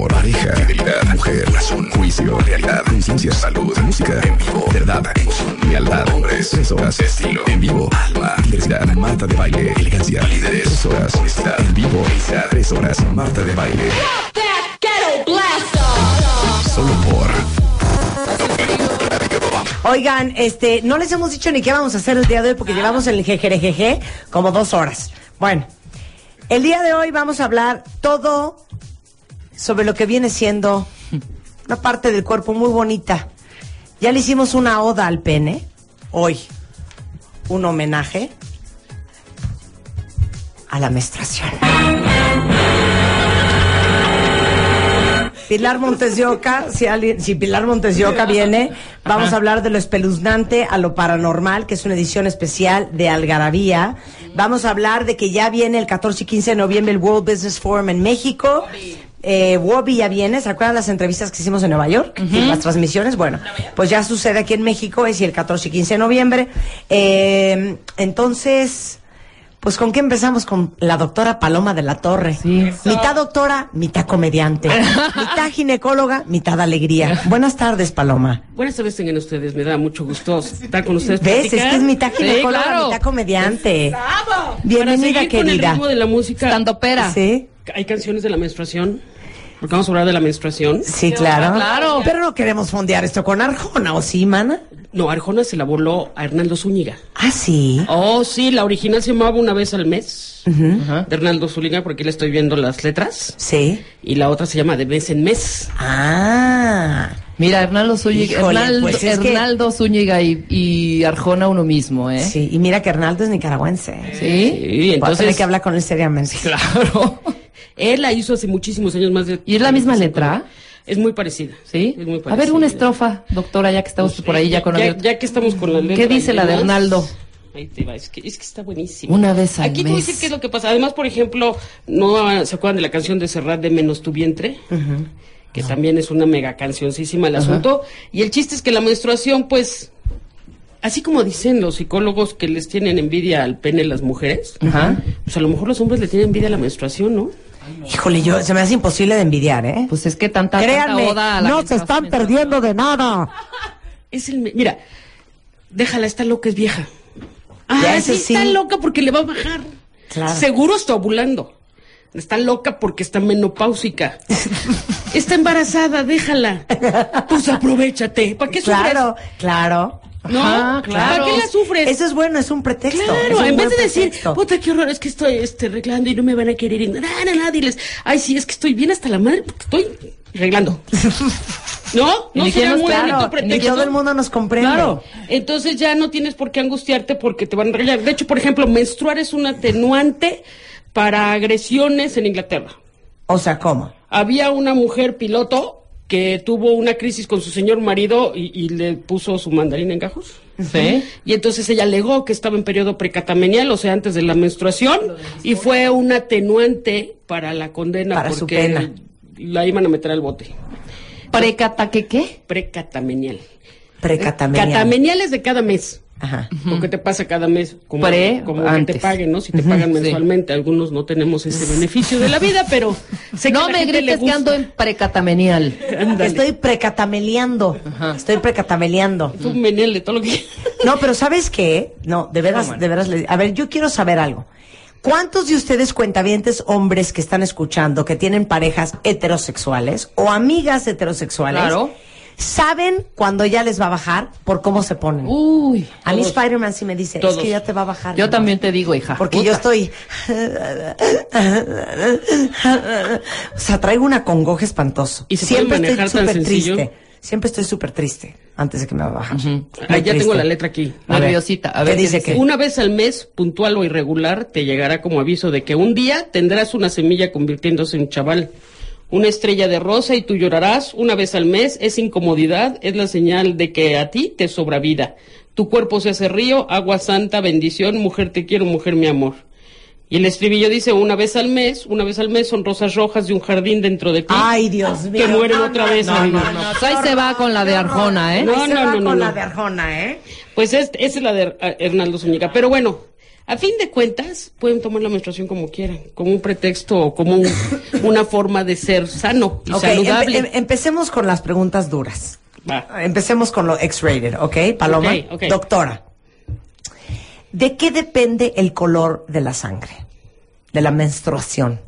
Amor, pareja, fidelidad, mujer, razón, juicio, realidad, conciencia, salud, música, en vivo, verdad, emoción, lealtad, hombres, tres horas, estilo, en vivo, alma, diversidad, Marta de baile, elegancia, líderes, tres horas, honestidad, en vivo, Isa, tres horas, Marta de baile. Solo por Oigan, este, no les hemos dicho ni qué vamos a hacer el día de hoy porque llevamos el jejerejeje como dos horas. Bueno, el día de hoy vamos a hablar todo sobre lo que viene siendo una parte del cuerpo muy bonita. Ya le hicimos una oda al pene, hoy un homenaje a la menstruación. Pilar Montes de Oca, si, alguien, si Pilar Montes de Oca viene, vamos a hablar de lo espeluznante a lo paranormal, que es una edición especial de Algarabía. Vamos a hablar de que ya viene el 14 y 15 de noviembre el World Business Forum en México. Eh, Wobby ya viene, ¿se acuerdan las entrevistas que hicimos en Nueva York? Y las transmisiones, bueno, pues ya sucede aquí en México, es el 14 y 15 de noviembre. Eh, entonces, pues ¿con qué empezamos? Con la doctora Paloma de la Torre. Mitad doctora, mitad comediante. mitad ginecóloga, mitad alegría. Buenas tardes, Paloma. Buenas tardes tengan ustedes, me da mucho gusto estar con ustedes. ¿Ves? Es que es mitad Sí, ginecóloga, claro. mitad comediante. Para Bienvenida, seguir con el querida. ritmo de la música. Estandopera. Sí, Hay canciones de la menstruación. Porque vamos a hablar de la menstruación. sí, claro. claro. Pero no queremos fondear esto con Arjona, ¿o sí, mana? No, Arjona se la voló a Hernando Zúñiga. Ah, sí. Oh, sí, la original se llamaba Una vez al mes. De Hernando Zúñiga, porque le estoy viendo las letras. Sí. Y la otra se llama De mes en mes. Ah. Mira, Hernaldo Zúñiga, Híjole, Hernaldo, pues es que- Hernaldo Zúñiga y, y Arjona uno mismo, ¿eh? Sí, y mira que Arnaldo es nicaragüense. ¿Sí? Sí, Entonces entonces. hay que hablar con él seriamente. Claro. Él la hizo hace muchísimos años más de. ¿Y es la misma letra? Es muy parecida. ¿Sí? Es muy A parecida. ver, una estrofa, doctora, ya que estamos por ahí ya con ya, ya que estamos con la letra. ¿Qué dice la de Hernaldo? Ahí te va, es que, es que está buenísimo. Una vez al Aquí te voy a decir qué es lo que pasa. Además, por ejemplo, ¿no se acuerdan de la canción de Serrat de Menos tu vientre? Que también es una mega cancioncísima el asunto. Y el chiste es que la menstruación, pues, así como dicen los psicólogos que les tienen envidia al pene las mujeres, Ajá. pues a lo mejor los hombres le tienen envidia a la menstruación, ¿no? Híjole, yo, se me hace imposible de envidiar, ¿eh? Pues es que tanta, Créanme, tanta oda a la no se están perdiendo de nada. Es el... Mira, déjala, está loca, es vieja. Ah, sí, está loca porque le va a bajar. Claro. Seguro está ovulando. Está loca porque está menopáusica. está embarazada, déjala. Pues aprovechate. ¿Para qué sufres? Claro, claro. ¿No? Ajá, claro. ¿Para qué la sufres? Eso es bueno, es un pretexto. Claro, un en vez de decir, pretexto. puta, qué horror, es que estoy este, arreglando y no me van a querer. Y nada, nada, diles, ay, sí, es que estoy bien hasta la madre porque estoy arreglando. ¿No? No sería muy Claro, bonito ni pretexto. todo el mundo nos comprende. Claro, entonces ya no tienes por qué angustiarte porque te van a arreglar. De hecho, por ejemplo, menstruar es un atenuante para agresiones en Inglaterra. O sea, ¿cómo? Había una mujer piloto que tuvo una crisis con su señor marido y, y le puso su mandarina en gajos. Sí. Y entonces ella alegó que estaba en periodo precatamenial, o sea, antes de la menstruación, y fue un atenuante para la condena Para su porque pena. la iban a meter al bote. ¿Precata qué qué? Precatamenial. Precatamenial. Catamenial es de cada mes. Ajá. Lo que te pasa cada mes, como, Pre, como que te paguen, ¿no? Si te pagan Sí. mensualmente, algunos no tenemos ese beneficio de la vida, pero sé que No me grites que ando en precatamenial. Estoy precatameleando. Estoy precatameleando. Tú menele, todo lo que... No, pero ¿sabes qué? No, de veras, de veras. le- A ver, yo quiero saber algo. ¿Cuántos de ustedes cuentavientes hombres que están escuchando, que tienen parejas heterosexuales o amigas heterosexuales, Claro. Saben cuando ya les va a bajar por cómo se ponen? Uy. a mí. Spider-Man sí me dice, Todos. es que ya te va a bajar. Yo también amor". te digo, hija. Porque Puta. yo estoy... o sea, traigo una congoja espantoso. ¿Y se Siempre estoy súper triste. Siempre estoy súper triste antes de que me bajar. Muy Ah, ya tengo la letra aquí. Nerviosita. A ver, ¿qué dice que? Una vez al mes, puntual o irregular, te llegará como aviso de que un día tendrás una semilla convirtiéndose en chaval. Una estrella de rosa y tú llorarás una vez al mes. Es incomodidad, es la señal de que a ti te sobra vida. Tu cuerpo se hace río, agua santa, bendición, mujer te quiero, mujer mi amor. Y el estribillo dice una vez al mes, una vez al mes son rosas rojas de un jardín dentro de ti. Ay, Dios mío. Que mueren No, otra no, vez. no, no, no. Pues ahí se va con la de Arjona, ¿eh? No, Ahí se no, va no, no, con no. la de Arjona, ¿eh? Pues es, esa es la de Hernando Zúñiga. Pero bueno, a fin de cuentas, pueden tomar la menstruación como quieran, como un pretexto o como un- una forma de ser sano y Ok, saludable. empe- em- empecemos con las preguntas duras. Va. Empecemos con lo X-rated, ¿ok? Paloma. Doctora, ¿de qué depende el color de la sangre? De la menstruación.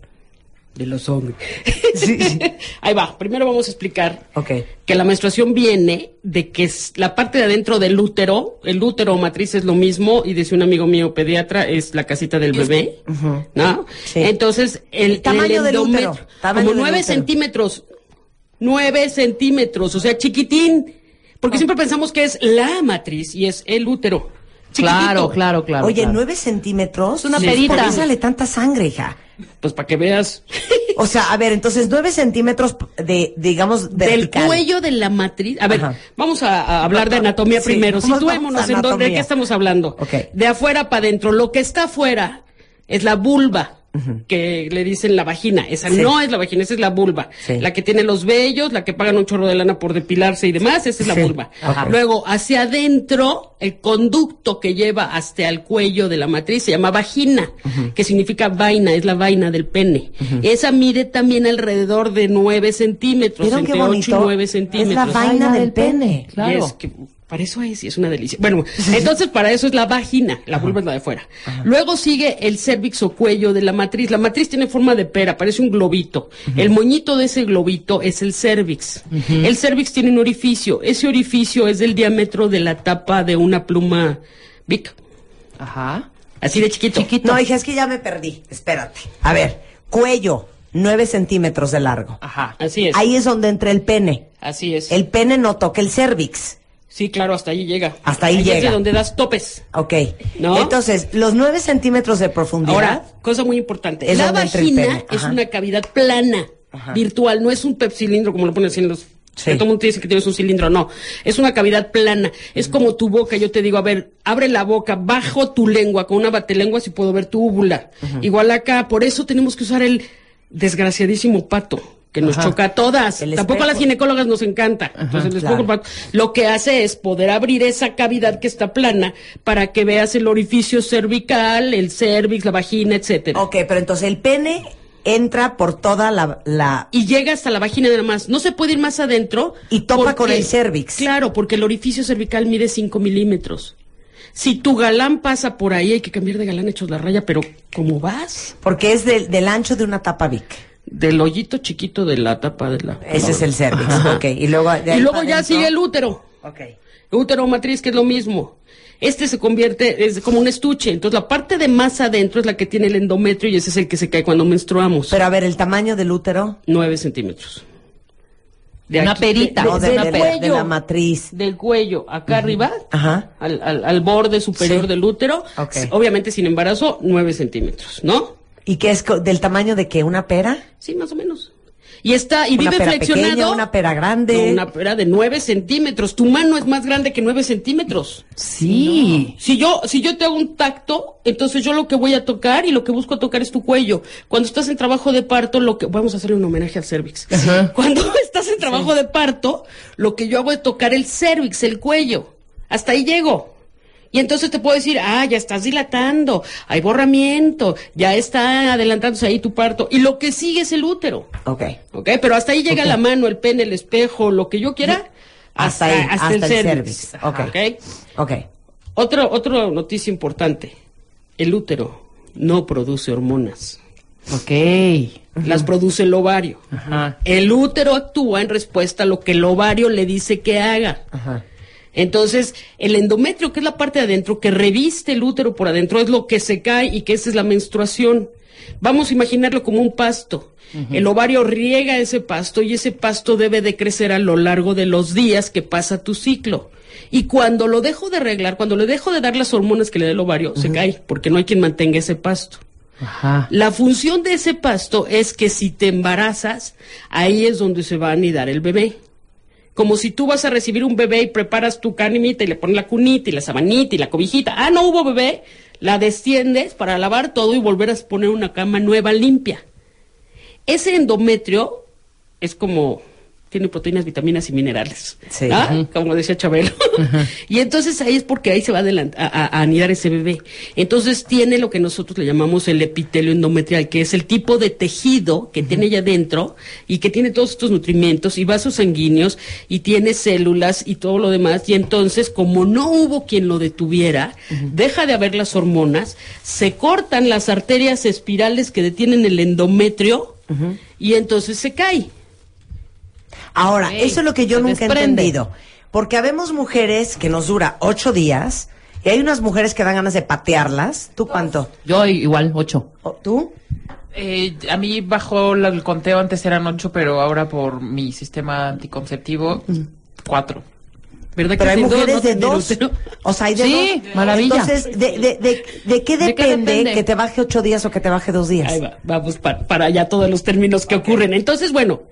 De los hombres. Sí, sí. Ahí va. Primero vamos a explicar Ok. que la menstruación viene de que es la parte de adentro del útero, el útero o matriz es lo mismo, y dice un amigo mío pediatra, es la casita del bebé, ¿no? Sí. Entonces, el, El tamaño el del útero, tamaño como nueve centímetros, nueve centímetros, o sea, chiquitín, porque siempre pensamos que es la matriz y es el útero. Chiquitito. Claro, claro, claro. Oye, claro. nueve centímetros. Es una Sí. perita. ¿Por qué sale tanta sangre, hija? Pues para que veas. O sea, a ver, entonces nueve centímetros de, digamos, Del cuello de la matriz. A ver, Ajá. vamos a, a hablar de anatomía Sí, primero. Situémonos en dónde, de qué estamos hablando. Ok. De afuera para adentro. Lo que está afuera es la vulva, que le dicen la vagina. Esa Sí. no es la vagina, esa es la vulva. Sí. La que tiene los vellos, la que pagan un chorro de lana por depilarse y demás, esa es la Sí. vulva. Ajá. Luego, hacia adentro, el conducto que lleva hasta el cuello de la matriz se llama vagina, que significa vaina, es la vaina del pene. Esa mide también alrededor de 9 centímetros, ¿Vieron qué entre 8 y bonito? 9 Es centímetros. la vaina del pene. Y Claro. es que para eso es, y es una delicia. Bueno, entonces para eso es la vagina, la vulva es la de fuera. Luego sigue el cervix o cuello de la matriz. La matriz tiene forma de pera, parece un globito. El moñito de ese globito es el cervix. El cervix tiene un orificio. Ese orificio es del diámetro de la tapa de una pluma Bic. Ajá. Así de chiquito. No, hija, es que ya me perdí. Espérate. A ver, cuello, nueve centímetros de largo. Ajá, así es. Ahí es donde entra el pene. Así es. El pene no toca el cervix. Sí, claro, hasta ahí llega. Hasta ahí Es llega. de donde das topes. Ok. ¿No? Entonces, los nueve centímetros de profundidad. Ahora, cosa muy importante. Es la vagina es una cavidad plana, virtual, no es un pepsilindro como lo ponen así en los... Sí. que todo el mundo te dice que tienes un cilindro, no. Es una cavidad plana. Es como tu boca, yo te digo, a ver, abre la boca, bajo tu lengua, con una batelengua si puedo ver tu úvula. Igual acá, por eso tenemos que usar el desgraciadísimo pato. Que nos Ajá. choca a todas. Tampoco a las ginecólogas nos encanta. Entonces, el espejo, claro. lo que hace es poder abrir esa cavidad que está plana para que veas el orificio cervical, el cervix, la vagina, etcétera. Ok, pero entonces el pene entra por toda la, la Y llega hasta la vagina nada más. No se puede ir más adentro. Y topa porque- con el cervix. Claro, porque el orificio cervical mide 5 milímetros. Si tu galán pasa por ahí, hay que cambiar de galán hechos la raya, pero ¿cómo vas? porque es del, del ancho de una tapa Vic. Del hoyito chiquito de la tapa de la... Ese es el cervix. Ajá. Ok, y luego de Y luego ya sigue el útero. Ok. Útero matriz, que es lo mismo. Este se convierte, es como un estuche. Entonces la parte de más adentro es la que tiene el endometrio y ese es el que se cae cuando menstruamos. Pero a ver, el tamaño del útero. 9 centímetros. De Una aquí- perita. de- No, de- de, del de la- cuello. de la matriz. Del cuello, acá arriba, Ajá. al, al- al borde superior Sí. del útero. Ok. Obviamente sin embarazo, 9 centímetros, ¿no? ¿Y qué es co- del tamaño de qué? ¿Una pera? Sí, más o menos. Y está, y Una vive pera flexionado. pequeña, una pera grande. No, una pera de 9 centímetros. Tu mano es más grande que 9 centímetros. Sí. Si yo, si yo te hago un tacto, entonces yo lo que voy a tocar y lo que busco tocar es tu cuello. Cuando estás en trabajo de parto, lo que vamos a hacerle un homenaje al cervix. Cuando estás en trabajo de parto, lo que yo hago es tocar el cervix, el cuello. Hasta ahí llego. Y entonces te puedo decir, ah, ya estás dilatando, hay borramiento, ya está adelantándose ahí tu parto. Y lo que sigue es el útero. Ok. ¿Ok? Pero hasta ahí llega la mano, el pene, el espejo, lo que yo quiera. Hasta ahí, hasta el cervix. Ok. ¿Ok? Ok. Otra noticia importante. El útero no produce hormonas. Ok. Las produce el ovario. Ajá. El útero actúa en respuesta a lo que el ovario le dice que haga. Ajá. Entonces, el endometrio, que es la parte de adentro, que reviste el útero por adentro, es lo que se cae y que esa es la menstruación. Vamos a imaginarlo como un pasto. El ovario riega ese pasto y ese pasto debe de crecer a lo largo de los días que pasa tu ciclo. Y cuando lo dejo de arreglar, cuando le dejo de dar las hormonas que le da el ovario, se cae, porque no hay quien mantenga ese pasto. Ajá. La función de ese pasto es que si te embarazas, ahí es donde se va a anidar el bebé. Como si tú vas a recibir un bebé y preparas tu canimita y le pones la cunita y la sabanita y la cobijita. Ah, no hubo bebé. La desciendes para lavar todo y volver a poner una cama nueva, limpia. Ese endometrio es como tiene proteínas, vitaminas y minerales. Sí. ¿ah? Como decía Chabelo. y entonces ahí es porque ahí se va a, anidar ese bebé. Entonces tiene lo que nosotros le llamamos el epitelio endometrial, que es el tipo de tejido que tiene allá adentro y que tiene todos estos nutrimientos y vasos sanguíneos y tiene células y todo lo demás. Y entonces, como no hubo quien lo detuviera, deja de haber las hormonas, se cortan las arterias espirales que detienen el endometrio y entonces se cae. Ahora, eso es lo que yo se nunca he entendido. Porque habemos mujeres que nos dura ocho días y hay unas mujeres que dan ganas de patearlas. ¿Tú cuánto? Yo igual, ocho. ¿O ¿Tú? Eh, a mí bajó la- el conteo, antes eran ocho, pero ahora por mi sistema anticonceptivo, cuatro. ¿Verdad Pero hay sin dos mujeres no de dos. útero? O sea, hay de Sí, dos. maravilla. Entonces, ¿de, de, de, de qué ¿De qué depende depende? que te baje ocho días o que te baje dos días? Ahí va, vamos pa- para allá todos los términos que ocurren. Entonces, bueno,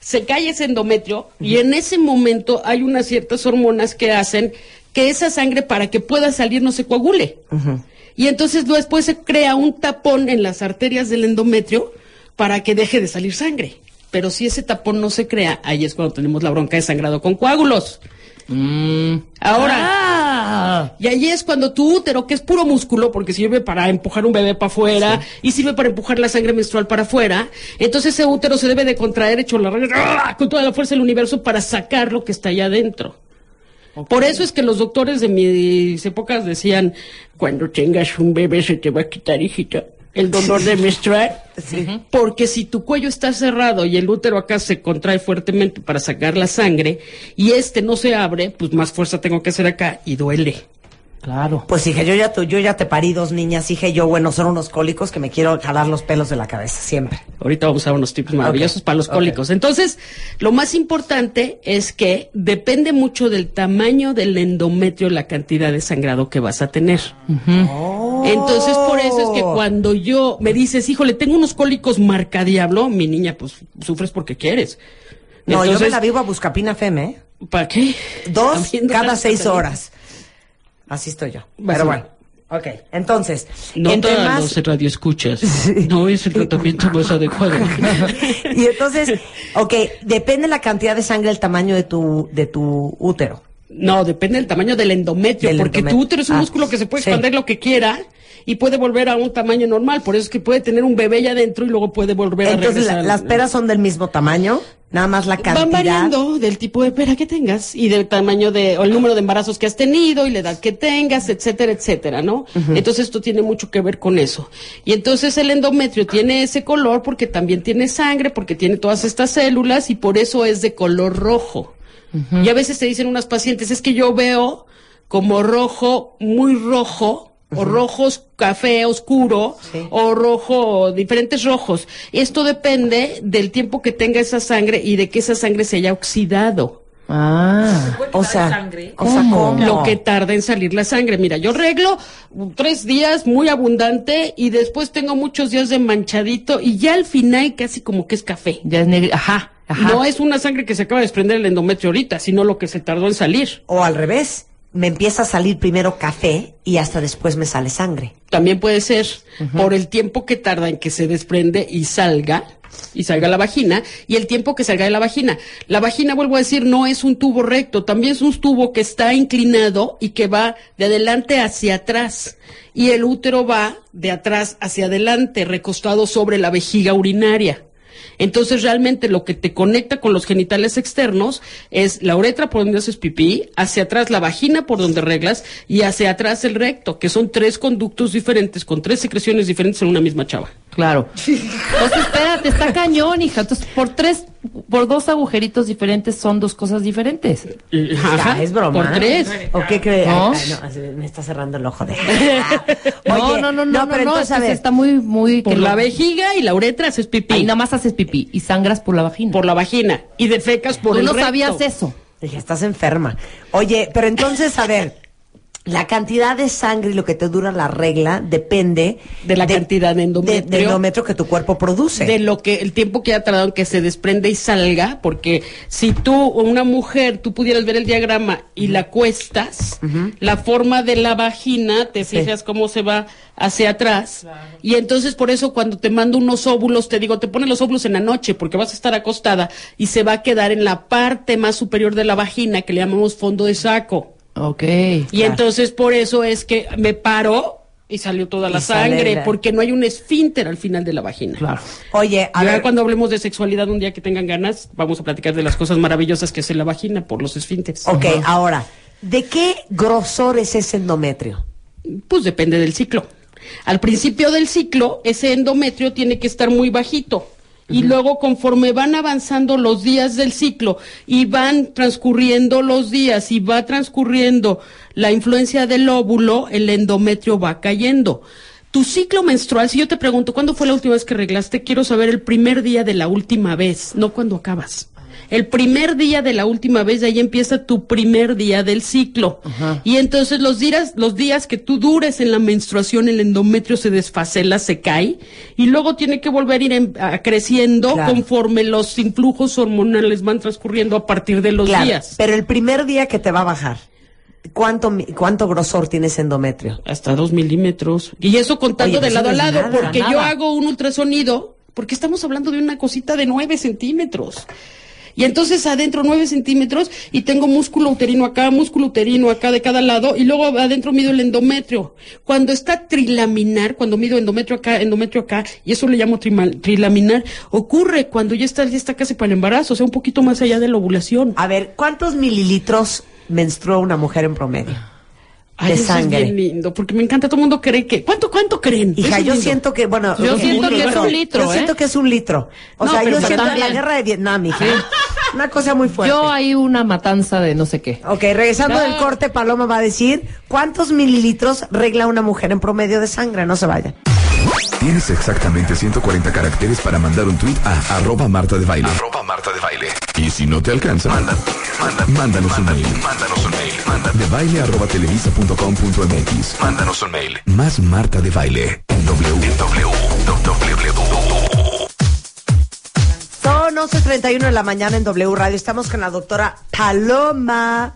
se cae ese endometrio y en ese momento hay unas ciertas hormonas que hacen que esa sangre para que pueda salir no se coagule. Y entonces después se crea un tapón en las arterias del endometrio para que deje de salir sangre. Pero si ese tapón no se crea, ahí es cuando tenemos la bronca de sangrado con coágulos. Mm. Ahora, Ah. Y ahí es cuando tu útero, que es puro músculo, porque sirve para empujar un bebé para afuera y sirve para empujar la sangre menstrual para afuera, entonces ese útero se debe de contraer hecho la regla ¡ah! con toda la fuerza del universo para sacar lo que está allá adentro. Por eso es que los doctores de mis épocas decían, cuando tengas un bebé se te va a quitar, hijita, el dolor de menstruar. Porque si tu cuello está cerrado y el útero acá se contrae fuertemente para sacar la sangre y este no se abre, pues más fuerza tengo que hacer acá y duele. Claro. Pues hija, yo ya, tu- yo ya te parí dos niñas, y yo, bueno, son unos cólicos que me quiero jalar los pelos de la cabeza, siempre. Ahorita vamos a unos tips maravillosos para los cólicos. Entonces, lo más importante es que depende mucho del tamaño del endometrio la cantidad de sangrado que vas a tener. Entonces, por eso es que cuando yo me dices, híjole, tengo unos cólicos marcadiablo, mi niña, pues sufres porque quieres. No, yo me la vivo a Buscapina Feme, ¿eh? ¿Para qué? Dos cada seis horas. Así estoy yo. Pero bueno. Ok, entonces, No entre todos más... los radioescuchas. No es el tratamiento más adecuado. y entonces, ok, depende la cantidad de sangre, el tamaño de tu, de tu útero. No, depende del tamaño del endometrio, Del porque endometrio. tu útero es un Ah, músculo que se puede sí. expandir lo que quiera y puede volver a un tamaño normal. Por eso es que puede tener un bebé allá adentro y luego puede volver a Entonces, regresar. la- las peras son del mismo tamaño, nada más la cantidad. Van variando del tipo de pera que tengas y del tamaño de, o el número de embarazos que has tenido y la edad que tengas, etcétera, etcétera, ¿no? Entonces esto tiene mucho que ver con eso. Y entonces el endometrio tiene ese color porque también tiene sangre, porque tiene todas estas células y por eso es de color rojo. Y a veces te dicen unas pacientes, es que yo veo como rojo, muy rojo, o rojos café oscuro, Sí. o rojo, diferentes rojos. Esto depende del tiempo que tenga esa sangre y de que esa sangre se haya oxidado. Ah. O sea, sangre? o sea. Lo que tarda en salir la sangre. Mira, yo reglo mm, tres días muy abundante y después tengo muchos días de manchadito y ya al final casi como que es café. Ya es negro. Ajá. Ajá. No es una sangre que se acaba de desprender el endometrio ahorita, sino lo que se tardó en salir. O al revés, me empieza a salir primero café y hasta después me sale sangre. También puede ser por el tiempo que tarda en que se desprende y salga, y salga la vagina, y el tiempo que salga de la vagina. La vagina, vuelvo a decir, no es un tubo recto, también es un tubo que está inclinado y que va de adelante hacia atrás. Y el útero va de atrás hacia adelante, recostado sobre la vejiga urinaria. Entonces realmente lo que te conecta con los genitales externos es la uretra por donde haces pipí, hacia atrás la vagina por donde reglas y hacia atrás el recto, que son tres conductos diferentes con tres secreciones diferentes en una misma chava. Claro. Entonces, espérate, está cañón, hija. Entonces, por tres, por dos agujeritos diferentes son dos cosas diferentes. Ajá, Ya, es broma. Por tres. ¿O qué crees? ¿No? No, me está cerrando el ojo de. no, Oye, no, no, no, no, pero no, entonces, es a ver, está muy, muy. Por que la lo- vejiga y la uretra haces pipí. Ahí nada más haces pipí y sangras por la vagina. Por la vagina. Y defecas por Tú el no recto. sabías eso. Dije, estás enferma. Oye, pero entonces, a ver, La cantidad de sangre y lo que te dura la regla depende De la cantidad de endometrio. de endometrio que tu cuerpo produce. de lo que el tiempo que ha tardado en que se desprende y salga, porque si tú o una mujer tú pudieras ver el diagrama y la cuestas, la forma de la vagina, te Sí. fijas cómo se va hacia atrás y entonces por eso cuando te mando unos óvulos te digo te pones los óvulos en la noche porque vas a estar acostada y se va a quedar en la parte más superior de la vagina que le llamamos fondo de saco. Ok. Y Claro. entonces por eso es que me paro y salió toda Y la sangre, la- porque no hay un esfínter al final de la vagina. Claro. Oye, a ver, cuando hablemos de sexualidad un día que tengan ganas, vamos a platicar de las cosas maravillosas que es en la vagina por los esfínteres. ok, ahora, ¿de qué grosor es ese endometrio? Pues depende del ciclo. Al principio del ciclo, ese endometrio tiene que estar muy bajito. Y luego, conforme van avanzando los días del ciclo y van transcurriendo los días y va transcurriendo la influencia del óvulo, el endometrio va cayendo. Tu ciclo menstrual, si yo te pregunto, ¿cuándo fue la última vez que arreglaste? Quiero saber el primer día de la última vez, no cuando acabas. El primer día de la última vez, de ahí empieza tu primer día del ciclo. Y entonces los días, los días que tú dures en la menstruación, el endometrio se desfacela, se cae, y luego tiene que volver a ir en- a- creciendo Claro. conforme los influjos hormonales van transcurriendo a partir de los Claro, días. pero el primer día que te va a bajar, ¿cuánto, cuánto grosor tiene ese endometrio? Hasta dos milímetros. Y eso contando Oye, de eso lado no a lado, nada, porque yo hago un ultrasonido, porque estamos hablando de una cosita de nueve centímetros. Y entonces adentro nueve centímetros y tengo músculo uterino acá, músculo uterino acá de cada lado y luego adentro mido el endometrio. Cuando está trilaminar, cuando mido endometrio acá, endometrio acá, y eso le llamo trilaminar, ocurre cuando ya está, ya está casi para el embarazo, o sea, un poquito más allá de la ovulación. A ver, ¿cuántos mililitros menstrua una mujer en promedio? Ay, de eso sangre. es bien lindo, porque me encanta, todo el mundo cree que, ¿cuánto, cuánto creen? Hija, yo lindo. siento que, bueno, Yo siento que es un litro, Yo ¿eh? siento que es un litro. O No, sea, yo siento también- la guerra de Vietnam, hija. Una cosa muy fuerte. Yo hay una matanza de no sé qué. Ok, regresando No. del corte, Paloma va a decir cuántos mililitros regla una mujer en promedio de sangre. No se vayan. Tienes exactamente 140 caracteres para mandar un tweet a arroba Marta de Baile. Arroba Marta de Baile. Y si no te alcanza, manda, manda- mándanos un mail. Mándanos un mail. Manda- de baile arroba televisa.com.mx. Mándanos un mail. Más Marta de Baile. En W. En W. W. Son 11.31 de la mañana en W Radio. Estamos con la doctora Paloma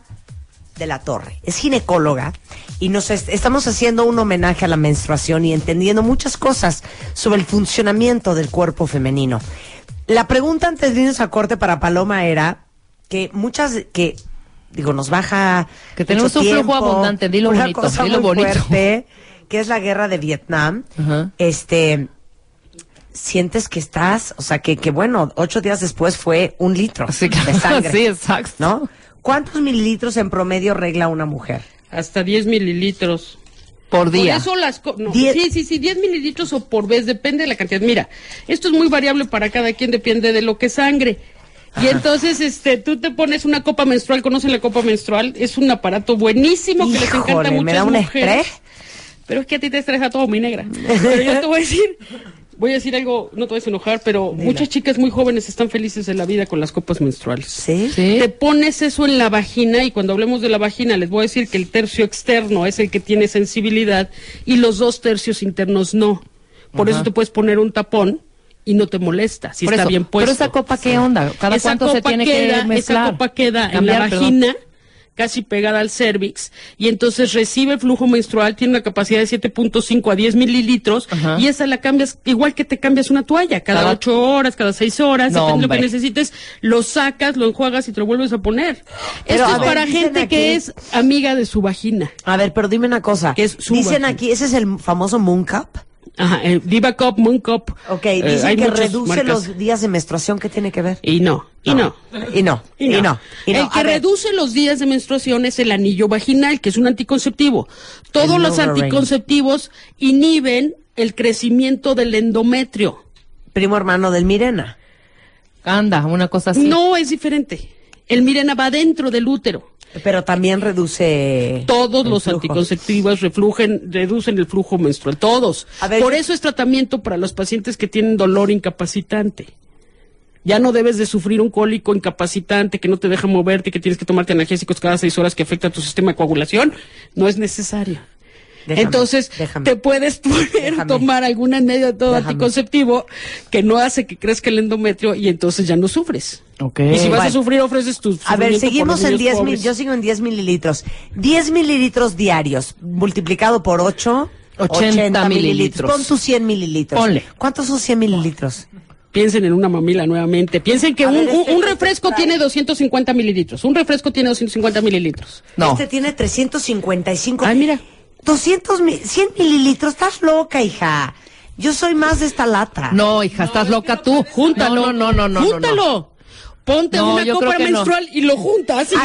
de la Torre. Es ginecóloga y nos est- estamos haciendo un homenaje a la menstruación y entendiendo muchas cosas sobre el funcionamiento del cuerpo femenino. La pregunta antes de irnos a corte para Paloma era que muchas que digo nos baja Que tenemos mucho un flujo abundante, dilo una bonito, cosa dilo muy bonito. fuerte, que es la guerra de Vietnam. Este sientes que estás, o sea, que, que bueno, ocho días después fue un litro Sí, de sangre. Sí, exacto. ¿No? ¿Cuántos mililitros en promedio regla una mujer? Hasta 10 mililitros. Por día. Por eso las co- no, Diez- sí, sí, sí, 10 mililitros o por vez, depende de la cantidad. Mira, esto es muy variable para cada quien, depende de lo que sangre. Y entonces, este, tú te pones una copa menstrual, ¿conocen la copa menstrual? Es un aparato buenísimo que les encanta mucho me da muchas un mujeres. estrés. Pero es que a ti te estresa todo, mi negra. Pero yo te voy a decir, voy a decir algo, no te vas a enojar, pero muchas chicas muy jóvenes están felices en la vida con las copas menstruales. ¿Sí? Sí. Te pones eso en la vagina y cuando hablemos de la vagina les voy a decir que el tercio externo es el que tiene sensibilidad y los dos tercios internos no. Por eso te puedes poner un tapón y no te molesta si Por está eso. bien puesto. Pero esa copa, ¿qué onda? ¿Cada Esa cuánto se tiene queda- que mezclar? Esa copa queda en Cambiar, la perdón. Casi pegada al cervix y entonces recibe flujo menstrual, tiene una capacidad de 7.5 a 10 mililitros Ajá. y esa la cambias igual que te cambias una toalla, cada Cada- 8 horas, cada 6 horas, No, depende de lo que necesites, lo sacas, lo enjuagas y te lo vuelves a poner. Pero, Esto a es ver, para gente aquí- que es amiga de su vagina. A ver, pero dime una cosa. Que es su Dicen vagina. aquí, ese es el famoso Moon Cup. Ajá, el Diva Cup, Moon Cup. Ok, eh, dicen hay que reduce marcas. los días de menstruación. ¿Qué tiene que ver? Y no, y no. Y no, y no, y no. El que ver, reduce los días de menstruación es el anillo vaginal, que es un anticonceptivo. Todos El los anticonceptivos inhiben el crecimiento del endometrio. primo hermano del Mirena. Anda, una cosa así. No es diferente. El Mirena va dentro del útero. Pero también reduce. Todos los flujo. anticonceptivos reflujen, reducen el flujo menstrual, todos. Ver, Por eso es tratamiento para los pacientes que tienen dolor incapacitante. Ya no debes de sufrir un cólico incapacitante que no te deja moverte, que tienes que tomarte analgésicos cada seis horas que afecta a tu sistema de coagulación. No es necesario. Déjame, Entonces, déjame. te puedes poner, Déjame. tomar algún método Déjame. anticonceptivo que no hace que crezca el endometrio y entonces ya no sufres. Ok. Y si vas a Bueno. sufrir, ofreces tu A ver, seguimos en niños 10 mil, yo sigo en 10 mililitros. 10 mililitros diarios, multiplicado por 8, 80 mililitros. Pon tus 100 mililitros. Ponle. ¿Cuántos son 100 mililitros? Piensen en una mamila nuevamente. Piensen que A un, ver, este- un este refresco trae- tiene 250 mililitros. Un refresco tiene 250 mililitros. No. Este tiene 355. Ay, mira. 200 mil, 100 mililitros. Estás loca, hija. Yo soy más de esta lata. No, hija, estás loca tú. Júntalo. No, no, no, no, no. no. Júntalo. Ponte No, una copa menstrual y lo juntas. Y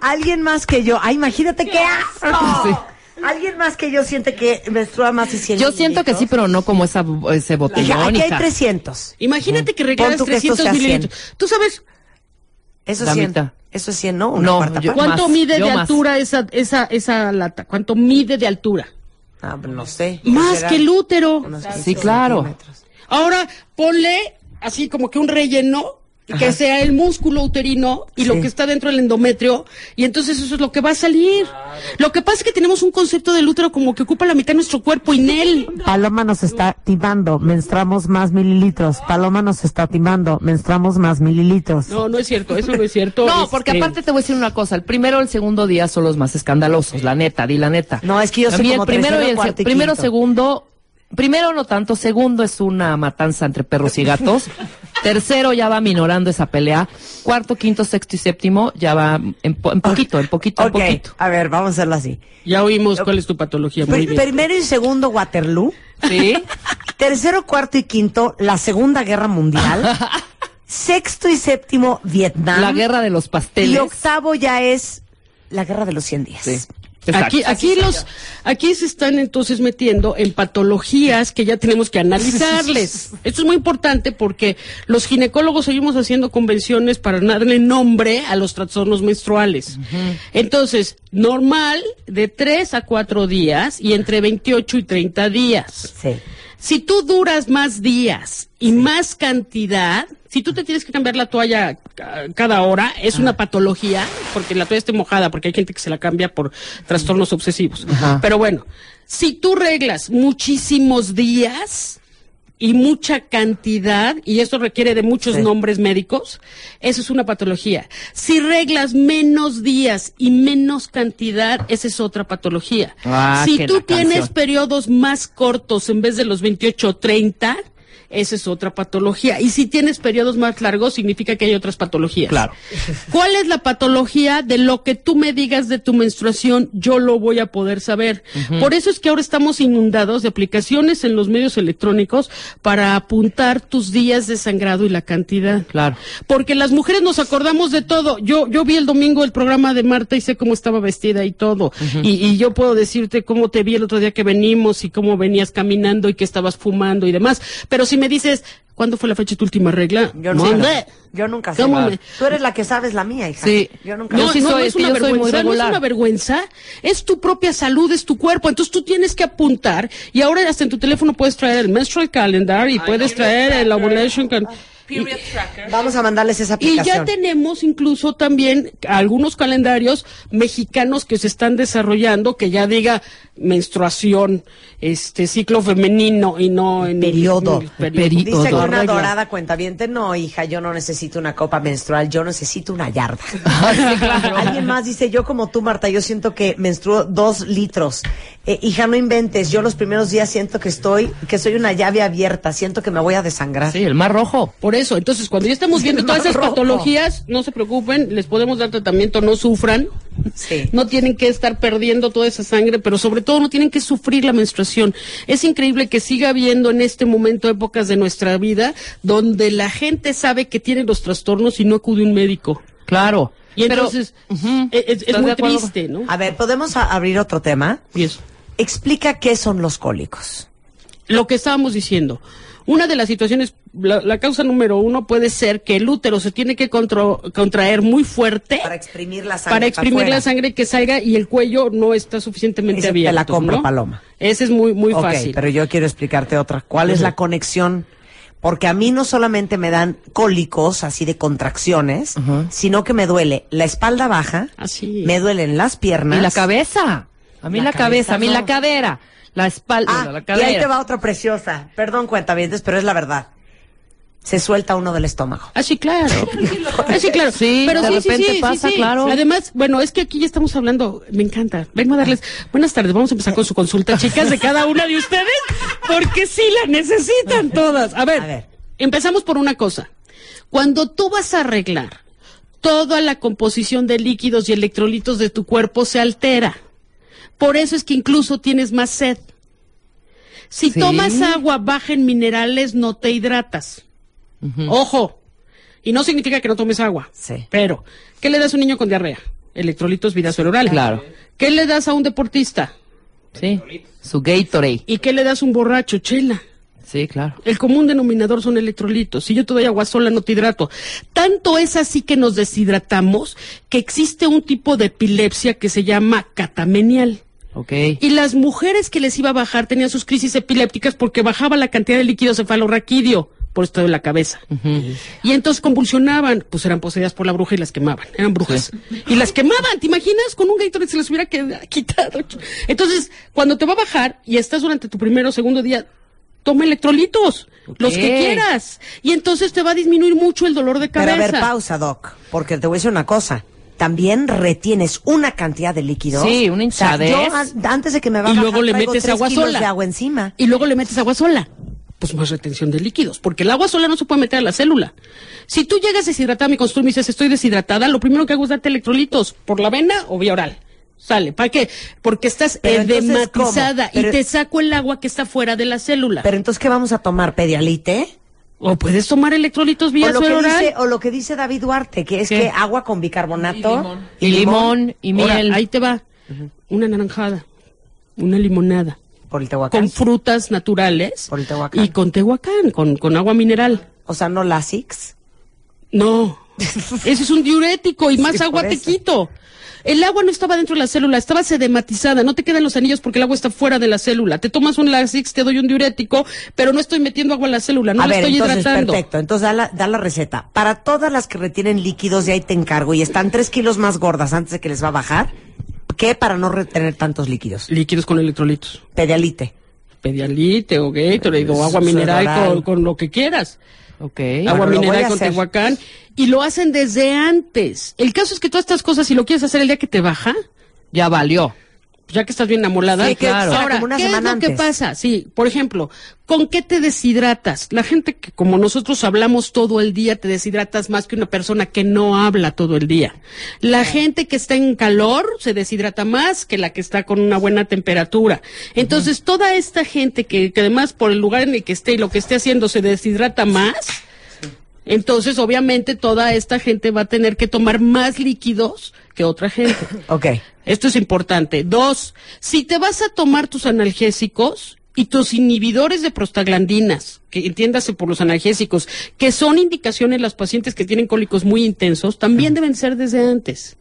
¿Alguien, más que yo. Ay, imagínate qué asco. Alguien más que yo siente que menstrua más de 100 Yo siento que sí, pero no como esa, ese Hija, botellón, aquí hay hija. 300. Imagínate que regalas tú que esto 300 sea 100. mililitros. ¿Tú sabes Eso es La 100. mitad. Eso es 100, ¿no? Una No, cuarta yo- parte. cuánto más, mide de más. altura esa, esa, esa lata? ¿Cuánto mide de altura? Ah, pues no sé. Más ¿Será? que el útero. Sí, 15 claro. Ahora ponle así como que un relleno que sea el músculo uterino y lo que está dentro del endometrio y entonces eso es lo que va a salir. Lo que pasa es que tenemos un concepto del útero como que ocupa la mitad de nuestro cuerpo y Nel. Paloma nos está timando, menstruamos más mililitros. Paloma nos está timando, menstruamos más mililitros. No, no es cierto, eso no es cierto. No, Este, porque aparte te voy a decir una cosa, el primero y el segundo día son los más escandalosos, la neta, di la neta. No, es que yo soy como el primero tercero, y el se- cuarto y primero, segundo, primero no tanto, segundo es una matanza entre perros y gatos. Tercero ya va minorando esa pelea. Cuarto, quinto, sexto y séptimo ya va en, po- en poquito, en poquito, Ok, en poquito. a ver, vamos a hacerlo así. Ya oímos cuál es tu patología. Muy bien. primero y segundo, Waterloo. ¿Sí? Tercero, cuarto y quinto, la Segunda Guerra Mundial. Sexto y séptimo, Vietnam. La guerra de los pasteles. Y octavo ya es la Guerra de los 100 días. Sí. Exacto. Aquí, aquí los, aquí se están entonces metiendo en patologías que ya tenemos que analizarles. Esto es muy importante porque los ginecólogos seguimos haciendo convenciones para darle nombre a los trastornos menstruales. Entonces, normal de 3 a 4 días y entre 28 y 30 días. Sí. Si tú duras más días y más cantidad, si tú te tienes que cambiar la toalla ca- cada hora, es una patología, porque la toalla esté mojada, porque hay gente que se la cambia por trastornos obsesivos. Pero bueno, si tú reglas muchísimos días y mucha cantidad, y esto requiere de muchos Sí. nombres médicos, eso es una patología. Si reglas menos días y menos cantidad, esa es otra patología. Ah, si tú tienes canción. periodos más cortos en vez de los 28 o 30, esa es otra patología. Y si tienes periodos más largos, significa que hay otras patologías. Claro. ¿Cuál es la patología de lo que tú me digas de tu menstruación? Yo lo voy a poder saber. Por eso es que ahora estamos inundados de aplicaciones en los medios electrónicos para apuntar tus días de sangrado y la cantidad. Claro. Porque las mujeres nos acordamos de todo. Yo, yo vi el domingo el programa de Marta y sé cómo estaba vestida y todo. y, y yo puedo decirte cómo te vi el otro día que venimos y cómo venías caminando y que estabas fumando y demás. Pero si me dices, ¿cuándo fue la fecha de tu última regla? Yo no sé. Yo nunca sé. ¿Cómo me- Tú eres la que sabes la mía, hija. Sí. Yo nunca No, sí no, no es una vergüenza, no es una vergüenza, es tu propia salud, es tu cuerpo, entonces tú tienes que apuntar y ahora hasta en tu teléfono puedes traer el menstrual calendar y puedes traer el ovulation cal- y- Vamos a mandarles esa y aplicación. ya tenemos incluso también algunos calendarios mexicanos que se están desarrollando que ya diga menstruación, este ciclo femenino y no en Periodo. en el periodo. Dice que una Regla. dorada cuentaviente, no, hija, yo no necesito una copa menstrual, yo necesito una yarda. Alguien más dice, yo como tú, Marta, yo siento que menstruo dos litros. Eh, hija, no inventes, yo los primeros días siento que estoy, que soy una llave abierta, siento que me voy a desangrar. Sí, el mar rojo. Por eso, entonces cuando ya estamos viendo todas esas rojo. patologías, no se preocupen, les podemos dar tratamiento, no sufran. Sí. No tienen que estar perdiendo toda esa sangre, pero sobre todo no tienen que sufrir la menstruación. Es increíble que siga habiendo en este momento épocas de nuestra vida donde la gente sabe que tiene los trastornos y no acude a un médico. Claro. Y Pero- entonces e- es, es ¿Estás de muy triste, ¿no? A ver, ¿podemos a- abrir otro tema? Y eso. Explica qué son los cólicos. lo que estábamos diciendo. Una de las situaciones, la, la causa número uno puede ser que el útero se tiene que contro- contraer muy fuerte Para exprimir la sangre. para exprimir la sangre que salga y el cuello no está suficientemente Esa te abierto. la compro, ¿no? Paloma. Ese es muy muy Ok, fácil. pero yo quiero explicarte otra. ¿Cuál es la conexión? Porque a mí no solamente me dan cólicos, así de contracciones, sino que me duele la espalda baja, Así. me duelen las piernas. Y la cabeza. A mí La la, cabeza cabeza, a mí no. la cadera, la espalda, Ah, la y ahí te va otra preciosa. Perdón, cuentavientes, pero es la verdad. Se suelta uno del estómago. Ah, sí, claro. Ah, sí, claro. Sí, Pero de sí, repente sí, pasa, sí. claro. Además, bueno, es que aquí ya estamos hablando, me encanta. Vengo a darles buenas tardes. Vamos a empezar con su consulta, chicas, de cada una de ustedes, porque sí la necesitan todas. A ver, A ver. empezamos por una cosa. Cuando tú vas a arreglar toda la composición de líquidos y electrolitos de tu cuerpo se altera. Por eso es que incluso tienes más sed. Si Sí. tomas agua baja en minerales, no te hidratas. Ojo. Y no significa que no tomes agua. Sí. Pero, ¿qué le das a un niño con diarrea? Electrolitos vidazol oral. Claro. ¿Qué le das a un deportista? Sí, su Gatorade. ¿Y qué le das a un borracho? Chela. Sí, claro. El común denominador son electrolitos. Si yo te doy agua sola, no te hidrato. Tanto es así que nos deshidratamos que existe un tipo de epilepsia que se llama catamenial. Ok. Y las mujeres que les iba a bajar tenían sus crisis epilépticas porque bajaba la cantidad de líquido cefalorraquídeo por esto de la cabeza. Y entonces convulsionaban, pues eran poseídas por la bruja y las quemaban, eran brujas. Y las quemaban, ¿te imaginas? Con un Gatorade se les hubiera quitado. Entonces, cuando te va a bajar y estás durante tu primero o segundo día, toma electrolitos, los que quieras. Y entonces te va a disminuir mucho el dolor de Pero cabeza. a ver, pausa, Doc, porque te voy a decir una cosa. También retienes una cantidad de líquidos. Sí, una O sea, yo hinchadez. an- antes de que me va a y bajar, luego le metes agua sola. de agua encima. Y luego le metes agua sola. Pues más retención de líquidos, porque el agua sola no se puede meter a la célula. Si tú llegas deshidratada a mi consulta y me dices estoy deshidratada, lo primero que hago es darte electrolitos, por la vena o vía oral. Sale, ¿para qué? Porque estás Pero edematizada y te saco el agua que está fuera de la célula. Pero entonces, ¿qué vamos a tomar? ¿Pedialite? O puedes tomar electrolitos O vía lo, que dice, o lo que dice David Duarte, que es ¿Qué? que agua con bicarbonato Y limón. Y limón y Ahora, miel. ahí te va. Una naranjada, una limonada, por el tehuacán. con frutas naturales Por el Tehuacán. y con tehuacán, con, con agua mineral. O sea, no Lasix. No, ese es un diurético y más Sí, agua te quito. El agua no estaba dentro de la célula, estaba sedematizada, no te quedan los anillos porque el agua está fuera de la célula. Te tomas un Lasix, te doy un diurético, pero no estoy metiendo agua en la célula, no a ver, estoy entonces, hidratando. perfecto. Entonces, da la, da la receta. Para todas las que retienen líquidos, de ahí te encargo, y están tres kilos más gordas antes de que les va a bajar, ¿qué para no retener tantos líquidos? Líquidos con electrolitos. Pedialite. Pedialite o Gatorade o agua mineral con, con lo que quieras. Ok. agua Bueno, mineral con tehuacán. Y lo hacen desde antes. El caso es que todas estas cosas, si lo quieres hacer el día que te baja, Ya valió. Ya que estás bien amolada. Sí, claro. será Ahora, como una ¿qué es lo que pasa? Sí, por ejemplo, ¿con qué te deshidratas? La gente que como nosotros hablamos todo el día, te deshidratas más que una persona que no habla todo el día. La gente que está en calor se deshidrata más que la que está con una buena temperatura. Entonces, toda esta gente que, que además por el lugar en el que esté y lo que esté haciendo se deshidrata más, entonces obviamente toda esta gente va a tener que tomar más líquidos que otra gente. Ok. Esto es importante. Dos, si te vas a tomar tus analgésicos y tus inhibidores de prostaglandinas, que entiéndase por los analgésicos, que son indicaciones los pacientes que tienen cólicos muy intensos, también deben ser desde antes.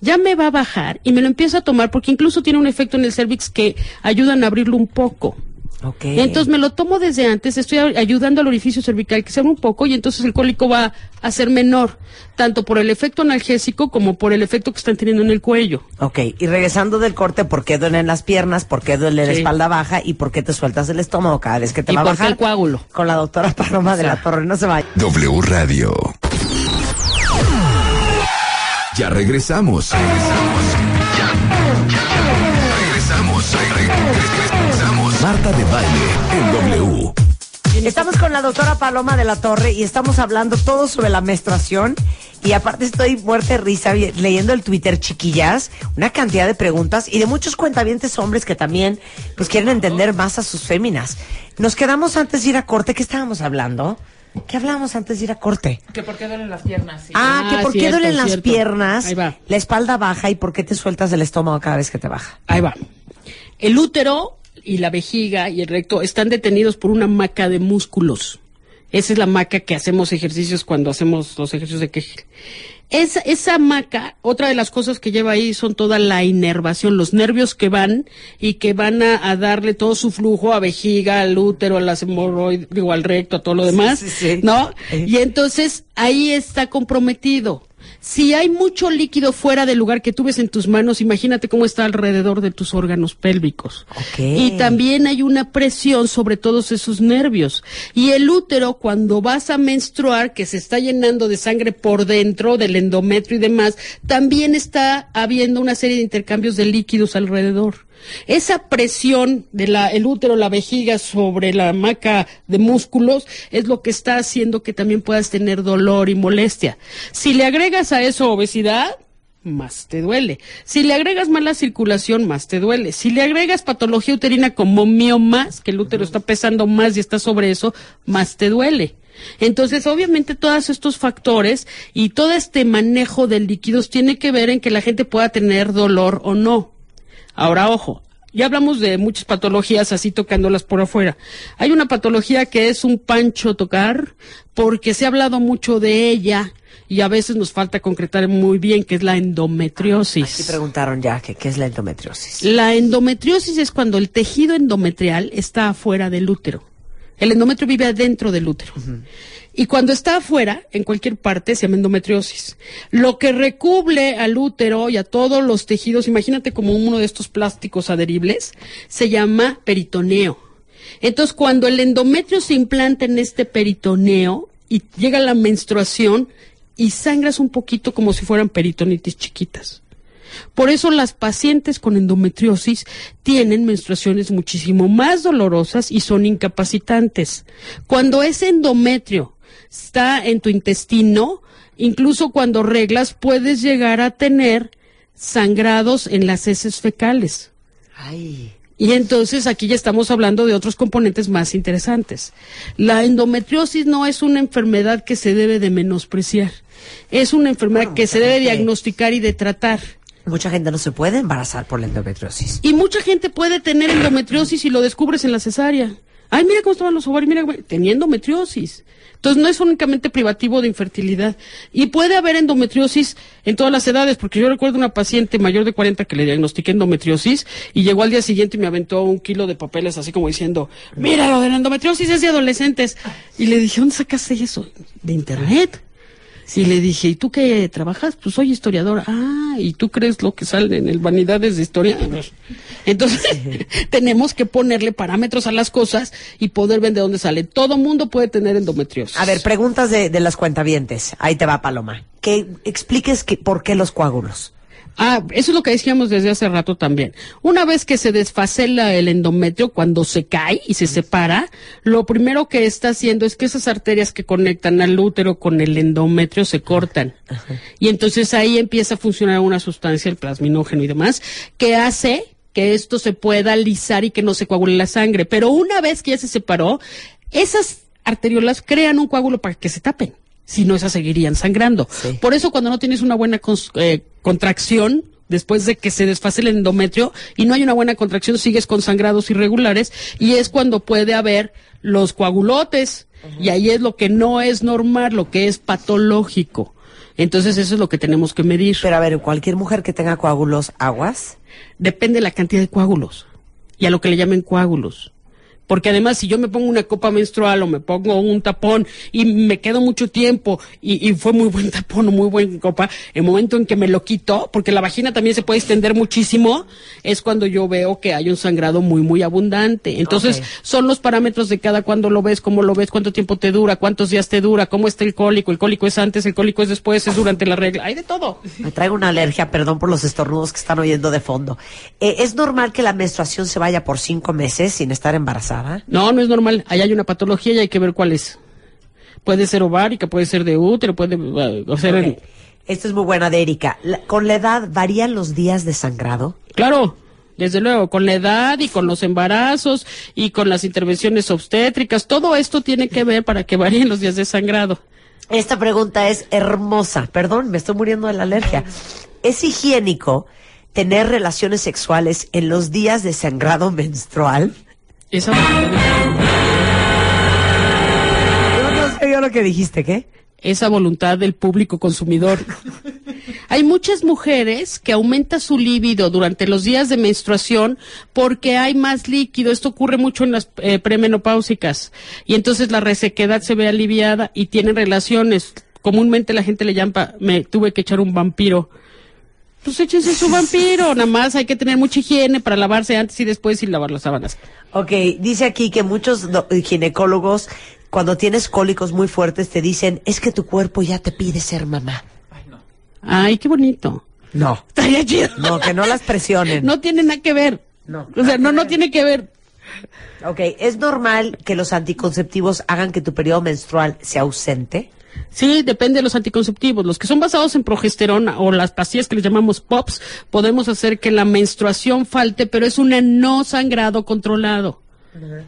Ya me va a bajar y me lo empiezo a tomar porque incluso tiene un efecto en el cervix que ayudan a abrirlo un poco. Ok. Entonces me lo tomo desde antes, estoy ayudando al orificio cervical que se abra un poco y entonces el cólico va a ser menor, tanto por el efecto analgésico como por el efecto que están teniendo en el cuello. Ok, y regresando del corte, ¿por qué duelen las piernas? ¿Por qué duele la Sí. espalda baja? ¿Y por qué te sueltas el estómago cada vez que te ¿Y va a por bajar? el coágulo? Con la doctora Paloma de la Torre, no se vaya. W Radio. Ya regresamos. Regresamos. Ya, ya, ya. Marta de baile en W. Estamos con la doctora Paloma de la Torre y estamos hablando todo sobre la menstruación. Y aparte estoy muerta de risa leyendo el Twitter, chiquillas, una cantidad de preguntas y de muchos cuentavientes hombres que también pues quieren entender más a sus féminas. Nos quedamos antes de ir a corte, ¿qué estábamos hablando? ¿Qué hablábamos antes de ir a corte? Que por qué duelen las piernas. sí. Ah, Ah, que por qué duelen las cierto. piernas, Ahí va. la espalda baja y por qué te sueltas el estómago cada vez que te baja. Ahí va. El útero y la vejiga y el recto están detenidos por una maca de músculos Esa es la maca que hacemos ejercicios cuando hacemos los ejercicios de Kegel. Esa, esa maca, otra de las cosas que lleva ahí son toda la inervación, los nervios que van y que van a, a darle todo su flujo a vejiga, al útero, a las hemorroides, digo, al recto, a todo lo demás, sí, sí. ¿no? Eh. Y entonces ahí está comprometido. Si hay mucho líquido fuera del lugar que tú ves en tus manos, imagínate cómo está alrededor de tus órganos pélvicos. Y también hay una presión sobre todos esos nervios. Y el útero, cuando vas a menstruar, que se está llenando de sangre por dentro, del endometrio y demás, también está habiendo una serie de intercambios de líquidos alrededor. Esa presión del el útero, la vejiga sobre la maca de músculos es lo que está haciendo que también puedas tener dolor y molestia. Si le agregas a eso obesidad, más te duele. Si le agregas mala circulación, más te duele. Si le agregas patología uterina como miomas, que el útero está pesando más y está sobre eso, más te duele. Entonces, obviamente, todos estos factores y todo este manejo de líquidos tiene que ver en que la gente pueda tener dolor o no. Ahora, ojo, ya hablamos de muchas patologías así tocándolas por afuera. Hay una patología que es un pancho tocar, porque se ha hablado mucho de ella y a veces nos falta concretar muy bien que es la endometriosis. Aquí preguntaron ya que qué es la endometriosis. La endometriosis es cuando el tejido endometrial está afuera del útero. El endometrio vive adentro del útero. Y cuando está afuera, en cualquier parte, se llama endometriosis. Lo que recubre al útero y a todos los tejidos, imagínate como uno de estos plásticos adheribles, se llama peritoneo. Entonces, cuando el endometrio se implanta en este peritoneo y llega la menstruación y sangras un poquito como si fueran peritonitis chiquitas. Por eso las pacientes con endometriosis tienen menstruaciones muchísimo más dolorosas y son incapacitantes. Cuando ese endometrio está en tu intestino, incluso cuando reglas puedes llegar a tener sangrados en las heces fecales. Ay. Y entonces aquí ya estamos hablando de otros componentes más interesantes. La endometriosis no es una enfermedad que se debe de menospreciar. Es una enfermedad Bueno, que se debe diagnosticar y de tratar. Mucha gente no se puede embarazar por la endometriosis. Y mucha gente puede tener endometriosis y lo descubres en la cesárea. Ay, mira cómo estaban los ovarios, mira, tenía endometriosis. Entonces no es únicamente privativo de infertilidad. Y puede haber endometriosis en todas las edades, porque yo recuerdo una paciente mayor de 40 que le diagnostiqué endometriosis y llegó al día siguiente y me aventó un kilo de papeles así como diciendo, mira, lo de la endometriosis es de adolescentes. Y le dije, ¿dónde sacaste eso? De internet. Y le dije, ¿y tú qué trabajas? Pues soy historiador. Ah, ¿y tú crees lo que sale en el Vanidades de Historia? Entonces, tenemos que ponerle parámetros a las cosas y poder ver de dónde sale. Todo mundo puede tener endometriosis. A ver, preguntas de, de las cuentavientes. Ahí te va, Paloma. Que expliques que, por qué los coágulos. Ah, eso es lo que decíamos desde hace rato también. Una vez que se desfacela el endometrio, cuando se cae y se separa, lo primero que está haciendo es que esas arterias que conectan al útero con el endometrio se cortan. Y entonces ahí empieza a funcionar una sustancia, el plasminógeno y demás, que hace que esto se pueda alisar y que no se coagule la sangre. Pero una vez que ya se separó, esas arteriolas crean un coágulo para que se tapen. Si no, esas seguirían sangrando. Sí. Por eso cuando no tienes una buena eh, contracción, después de que se desfase el endometrio y no hay una buena contracción, sigues con sangrados irregulares y es cuando puede haber los coagulotes. Y ahí es lo que no es normal, lo que es patológico. Entonces eso es lo que tenemos que medir. Pero a ver, cualquier mujer que tenga coágulos, aguas. Depende de la cantidad de coágulos y a lo que le llamen coágulos. Porque además, si yo me pongo una copa menstrual o me pongo un tapón y me quedo mucho tiempo y, y fue muy buen tapón o muy buena copa, el momento en que me lo quito, porque la vagina también se puede extender muchísimo, es cuando yo veo que hay un sangrado muy, muy abundante. Entonces, son los parámetros de cada cuando lo ves, cómo lo ves, cuánto tiempo te dura, cuántos días te dura, cómo está el cólico, el cólico es antes, el cólico es después, es durante la regla, hay de todo. Me traigo una alergia, perdón por los estornudos que están oyendo de fondo. Eh, ¿Es normal que la menstruación se vaya por cinco meses sin estar embarazada? No, no es normal. Ahí hay una patología y hay que ver cuál es. Puede ser ovárica, puede ser de útero, puede eh, o ser en- Ok. Esta es muy buena de Erika. La- ¿Con la edad varían los días de sangrado? Claro, desde luego, con la edad y con los embarazos y con las intervenciones obstétricas, todo esto tiene que ver para que varíen los días de sangrado. Esta pregunta es hermosa. Perdón, me estoy muriendo de la alergia. ¿Es higiénico tener relaciones sexuales en los días de sangrado menstrual? Esa No, lo que dijiste, ¿qué? esa voluntad del público consumidor. Hay muchas mujeres que aumenta su líbido durante los días de menstruación porque hay más líquido. Esto ocurre mucho en las eh, premenopáusicas. Y entonces la resequedad se ve aliviada y tienen relaciones. Comúnmente la gente le llama, me tuve que echar un vampiro. Pues échese su vampiro, nada más hay que tener mucha higiene para lavarse antes y después y lavar las sábanas. Ok, dice aquí que muchos ginecólogos, cuando tienes cólicos muy fuertes, te dicen, es que tu cuerpo ya te pide ser mamá. Ay, qué bonito. No, Estaría chido. no, que no las presionen. No tiene nada que ver. No. O sea, no, no tiene que ver. Ok, ¿es normal que los anticonceptivos hagan que tu periodo menstrual sea ausente? Sí, depende de los anticonceptivos. Los que son basados en progesterona o las pastillas que les llamamos POPs, podemos hacer que la menstruación falte, pero es un no sangrado controlado.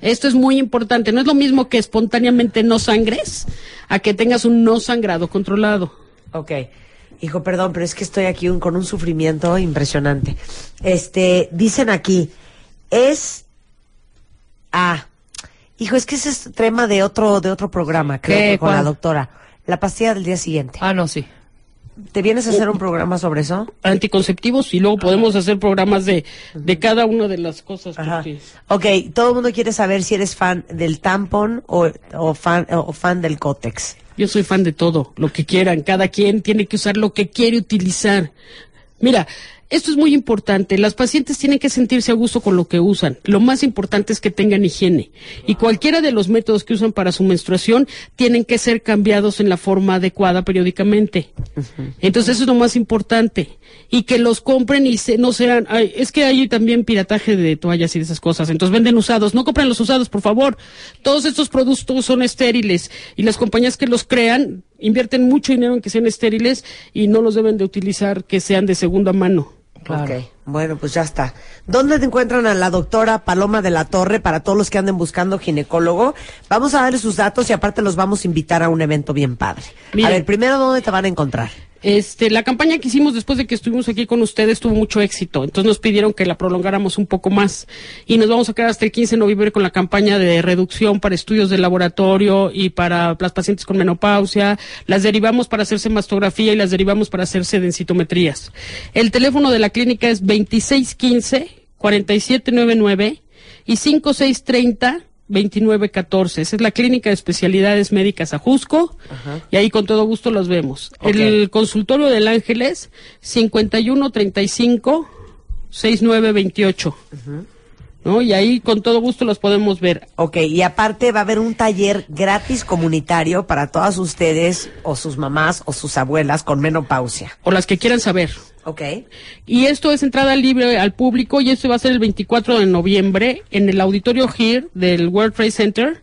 Esto es muy importante. No es lo mismo que espontáneamente no sangres a que tengas un no sangrado controlado. Ok. Hijo, perdón, pero es que estoy aquí un- con un sufrimiento impresionante. Este, dicen aquí, es... Ah, hijo, es que ese es tema de otro, de otro programa, creo, ¿Qué? con la doctora. La pastilla del día siguiente. Ah, no, sí. ¿Te vienes a hacer un programa sobre eso? Anticonceptivos y luego podemos hacer programas de, de cada una de las cosas. Ajá. porque- Ok, todo el mundo quiere saber si eres fan del tampón o, o fan, o fan del cótex. Yo soy fan de todo, lo que quieran. Cada quien tiene que usar lo que quiere utilizar. Mira, esto es muy importante. Las pacientes tienen que sentirse a gusto con lo que usan. Lo más importante es que tengan higiene. Y cualquiera de los métodos que usan para su menstruación tienen que ser cambiados en la forma adecuada periódicamente. Entonces eso es lo más importante. Y que los compren y se- no sean... ay, es que hay también pirataje de toallas y de esas cosas. Entonces venden usados. No compren los usados, por favor. Todos estos productos son estériles. Y las compañías que los crean invierten mucho dinero en que sean estériles y no los deben de utilizar que sean de segunda mano. Ok, bueno, pues ya está. ¿Dónde te encuentran a la doctora Paloma de la Torre para todos los que anden buscando ginecólogo? Vamos a darle sus datos y aparte los vamos a invitar a un evento bien padre. A ver, primero, ¿dónde te van a encontrar? Este, la campaña que hicimos después de que estuvimos aquí con ustedes tuvo mucho éxito. Entonces nos pidieron que la prolongáramos un poco más. Y nos vamos a quedar hasta el 15 de noviembre con la campaña de reducción para estudios de laboratorio y para las pacientes con menopausia. Las derivamos para hacerse mastografía y las derivamos para hacerse densitometrías. El teléfono de la clínica es 2615-4799 y 5630 2914. Esa es la clínica de especialidades médicas Ajusco. Y ahí con todo gusto los vemos. El consultorio del Ángeles, 5135 6928. ¿No? Y ahí con todo gusto los podemos ver. Ok, y aparte va a haber un taller gratis comunitario para todas ustedes o sus mamás o sus abuelas con menopausia. O las que quieran saber. Ok. Y esto es entrada libre al público y esto va a ser el 24 de noviembre en el auditorio HERE del World Trade Center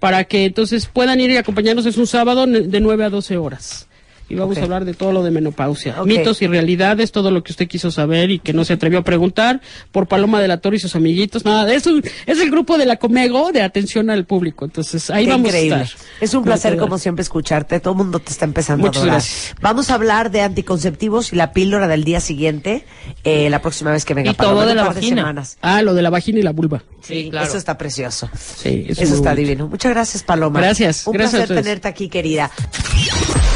para que entonces puedan ir y acompañarnos. Es un sábado de 9 a 12 horas. Y vamos a hablar de todo lo de menopausia. Mitos y realidades, todo lo que usted quiso saber y que no se atrevió a preguntar por Paloma de la Torre y sus amiguitos. Nada, de eso es el grupo de la Comego de atención al público. Entonces ahí Qué vamos increíble. a estar. Es un placer, como siempre, escucharte. Todo el mundo te está empezando Muchas a adorar. gracias. Vamos a hablar de anticonceptivos y la píldora del día siguiente eh, la próxima vez que venga Y Paloma, todo de la de vagina. semanas. Ah, lo de la vagina y la vulva. Sí, claro. Eso está precioso. Sí, eso está bonito. divino. Muchas gracias, Paloma. Gracias, Un gracias placer tenerte aquí, querida.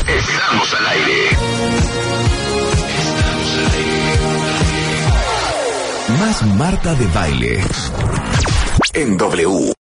Estamos al aire. Más Marta de Baile. En W.